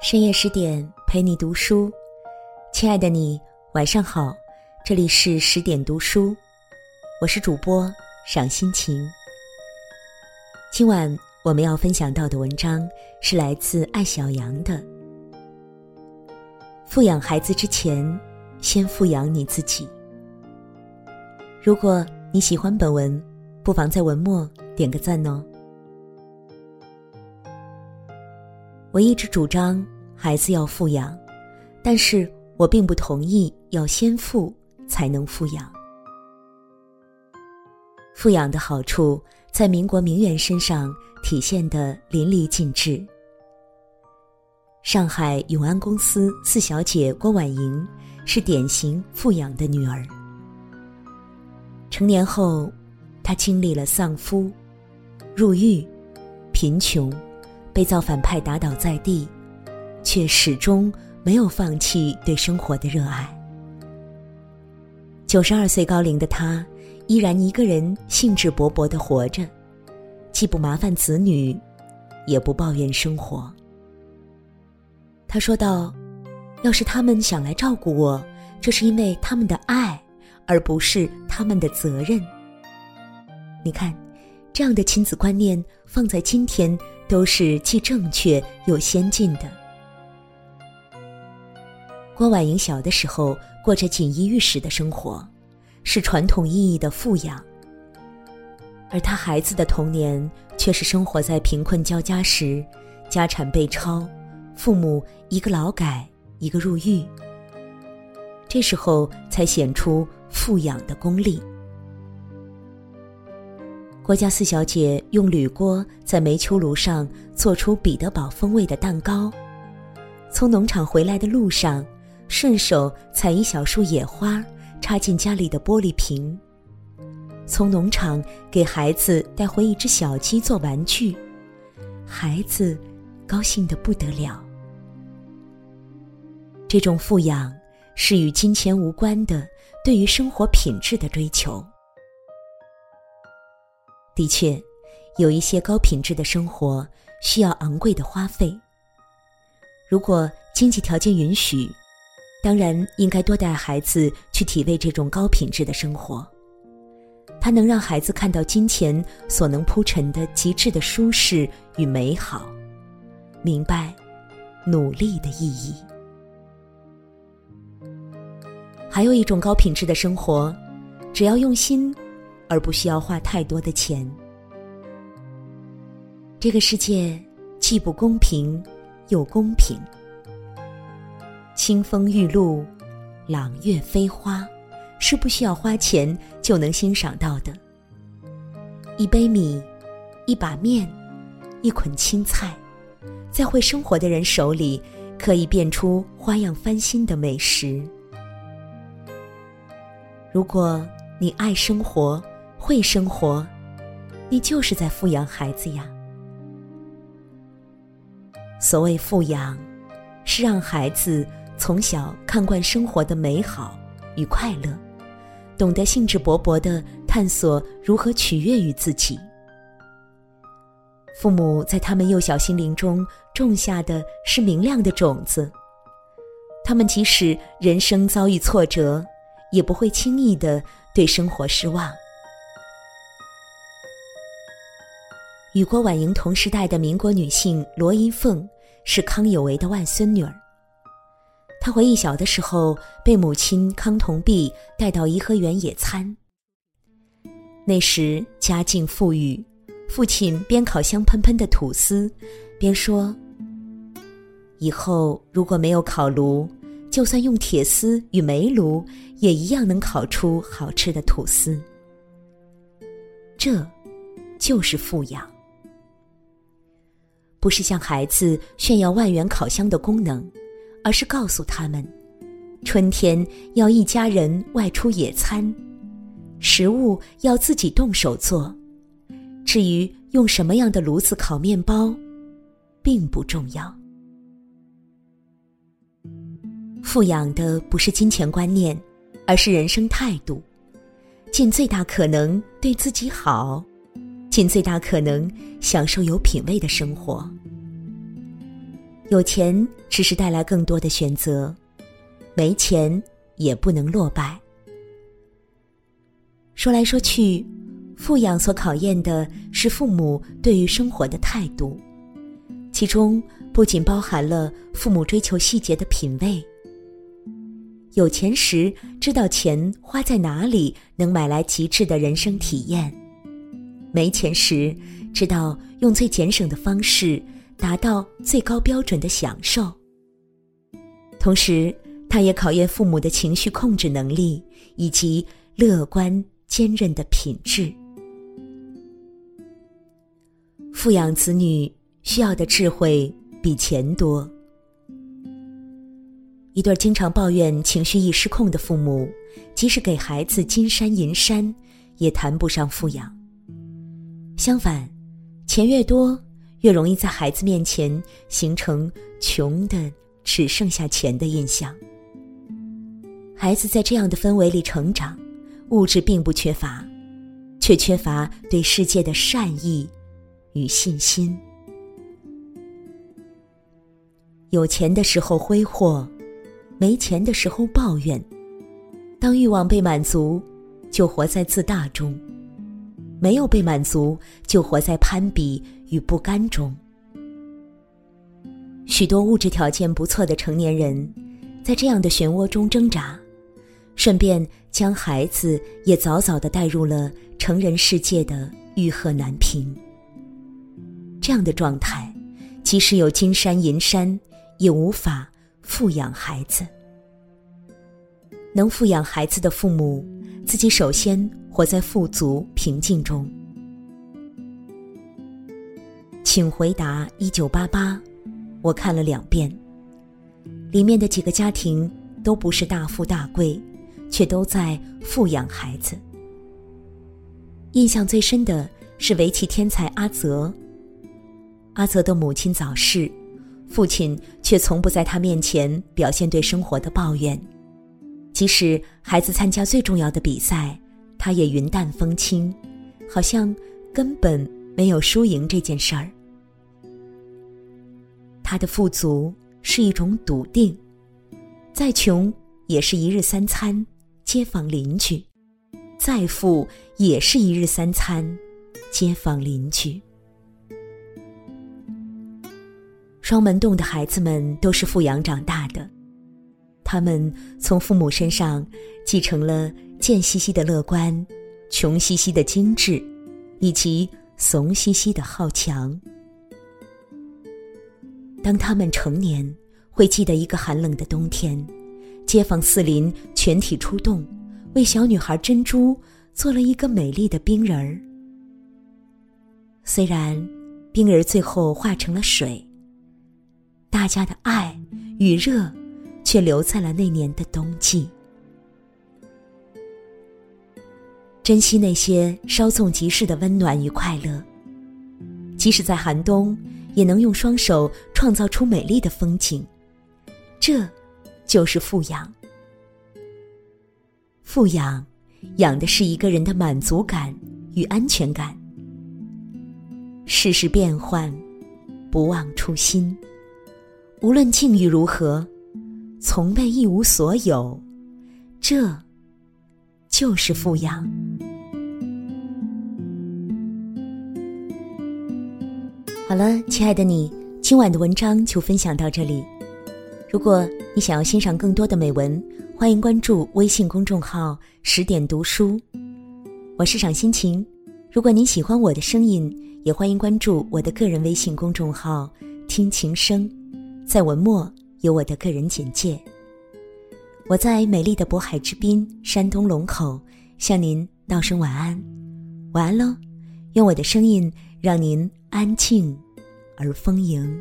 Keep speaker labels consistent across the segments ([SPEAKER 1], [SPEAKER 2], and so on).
[SPEAKER 1] 深夜十点陪你读书，亲爱的你晚上好，这里是十点读书，我是主播赏心情。今晚我们要分享到的文章是来自艾小羊的：富养孩子之前，先富养你自己。如果你喜欢本文，不妨在文末点个赞哦。我一直主张孩子要富养，但是我并不同意要先富才能富养。富养的好处在民国名媛身上体现的淋漓尽致。上海永安公司四小姐郭婉莹是典型富养的女儿。成年后，她经历了丧夫、入狱、贫穷。被造反派打倒在地，却始终没有放弃对生活的热爱。九十二岁高龄的他，依然一个人兴致勃勃的活着，既不麻烦子女，也不抱怨生活。他说道：“要是他们想来照顾我，这是因为他们的爱，而不是他们的责任。”你看，这样的亲子观念放在今天。都是既正确又先进的。郭婉莹小的时候过着锦衣玉食的生活，是传统意义的富养；而她孩子的童年却是生活在贫困交加时，家产被抄，父母一个劳改，一个入狱，这时候才显出富养的功力。郭家四小姐用铝锅在煤球炉上做出彼得堡风味的蛋糕，从农场回来的路上，顺手采一小束野花插进家里的玻璃瓶。从农场给孩子带回一只小鸡做玩具，孩子高兴的不得了。这种富养是与金钱无关的，对于生活品质的追求。的确，有一些高品质的生活需要昂贵的花费。如果经济条件允许，当然应该多带孩子去体味这种高品质的生活。它能让孩子看到金钱所能铺陈的极致的舒适与美好，明白努力的意义。还有一种高品质的生活，只要用心。而不需要花太多的钱。这个世界既不公平，又公平。清风玉露，朗月飞花，是不需要花钱就能欣赏到的。一杯米，一把面，一捆青菜，在会生活的人手里，可以变出花样翻新的美食。如果你爱生活，会生活，你就是在富养孩子呀。所谓富养，是让孩子从小看惯生活的美好与快乐，懂得兴致勃勃的探索如何取悦于自己。父母在他们幼小心灵中种下的是明亮的种子，他们即使人生遭遇挫折，也不会轻易的对生活失望。与郭婉莹同时代的民国女性罗银凤是康有为的外孙女儿。她回忆小的时候被母亲康同璧带到颐和园野餐。那时家境富裕，父亲边烤香喷喷的吐司，边说：“以后如果没有烤炉，就算用铁丝与煤炉，也一样能烤出好吃的吐司。”这，就是富养。不是向孩子炫耀万元烤箱的功能，而是告诉他们，春天要一家人外出野餐，食物要自己动手做，至于用什么样的炉子烤面包，并不重要。富养的不是金钱观念，而是人生态度，尽最大可能对自己好。尽最大可能享受有品味的生活。有钱只是带来更多的选择，没钱也不能落败。说来说去，富养所考验的是父母对于生活的态度，其中不仅包含了父母追求细节的品味。有钱时知道钱花在哪里能买来极致的人生体验，没钱时知道用最节省的方式达到最高标准的享受。同时，他也考验父母的情绪控制能力以及乐观坚韧的品质。富养子女需要的智慧比钱多。一对经常抱怨情绪易失控的父母，即使给孩子金山银山，也谈不上富养。相反，钱越多，越容易在孩子面前形成穷的只剩下钱的印象。孩子在这样的氛围里成长，物质并不缺乏，却缺乏对世界的善意与信心。有钱的时候挥霍。没钱的时候抱怨，当欲望被满足，就活在自大中；没有被满足，就活在攀比与不甘中。许多物质条件不错的成年人，在这样的漩涡中挣扎，顺便将孩子也早早的带入了成人世界的欲壑难平。这样的状态，即使有金山银山，也无法。富养孩子，能富养孩子的父母，自己首先活在富足平静中。请回答一九八八，我看了两遍，里面的几个家庭都不是大富大贵，却都在富养孩子。印象最深的是围棋天才阿泽。阿泽的母亲早逝。父亲却从不在他面前表现对生活的抱怨，即使孩子参加最重要的比赛，他也云淡风轻，好像根本没有输赢这件事儿。他的富足是一种笃定，再穷也是一日三餐，街坊邻居；再富也是一日三餐，街坊邻居。双门洞的孩子们都是富养长大的，他们从父母身上继承了贱兮兮的乐观、穷兮兮的精致，以及怂兮兮的好强。当他们成年，会记得一个寒冷的冬天，街坊四邻全体出动，为小女孩珍珠做了一个美丽的冰人儿。虽然冰人最后化成了水。大家的爱与热，却留在了那年的冬季。珍惜那些稍纵即逝的温暖与快乐，即使在寒冬，也能用双手创造出美丽的风景。这，就是富养。富养，养的是一个人的满足感与安全感。世事变幻，不忘初心。无论境遇如何，从未一无所有，这就是富养。好了，亲爱的你，今晚的文章就分享到这里。如果你想要欣赏更多的美文，欢迎关注微信公众号“十点读书”。我是赏心情。如果您喜欢我的声音，也欢迎关注我的个人微信公众号“听情声”。在文末有我的个人简介。我在美丽的渤海之滨，山东龙口，向您道声晚安，晚安喽！用我的声音让您安静而丰盈。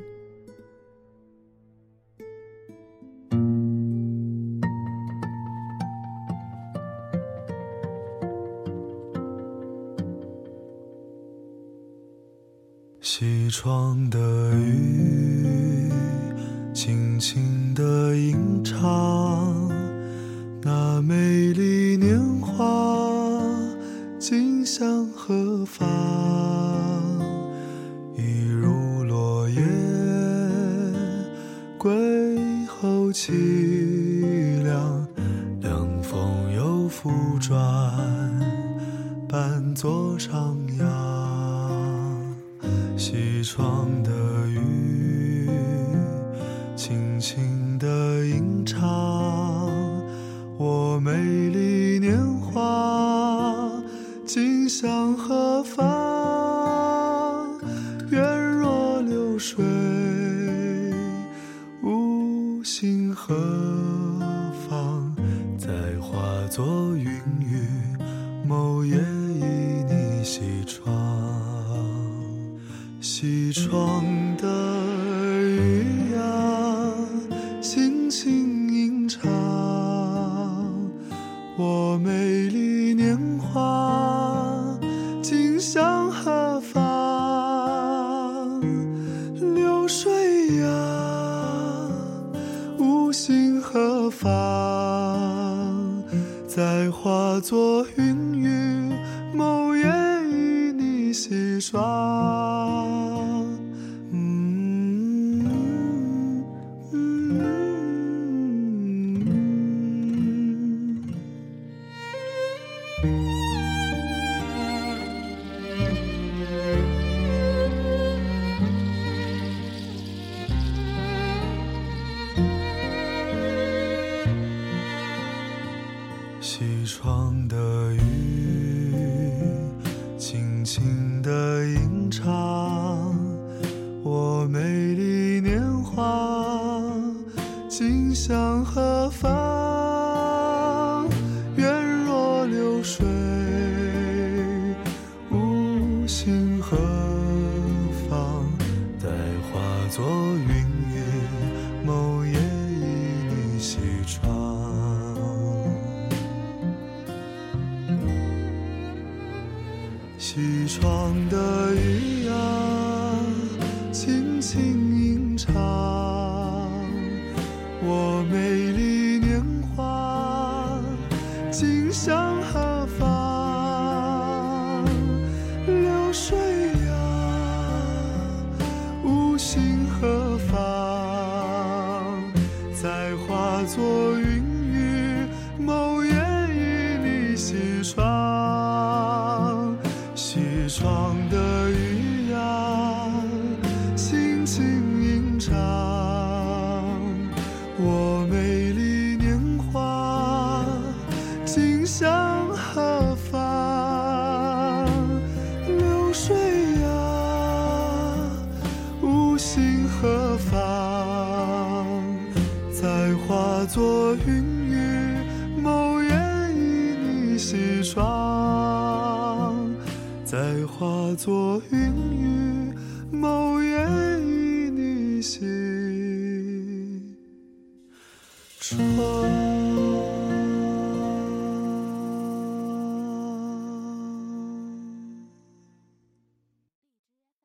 [SPEAKER 2] 西窗的雨。轻轻的吟唱，那美丽年华，今向何方？一如落叶，归后凄凉，凉风又复转，伴作徜徉。心何方？再化作云雨，某夜依你西窗。西窗的雨呀，轻轻吟唱，我美丽年华，今向何作云雨，某夜与你戏耍。今向何方？愿若流水，无心何妨？待化作云雨，某夜依你西窗。西窗的雨啊，化作云雨，某夜倚你西窗。再化作云雨，某夜倚你西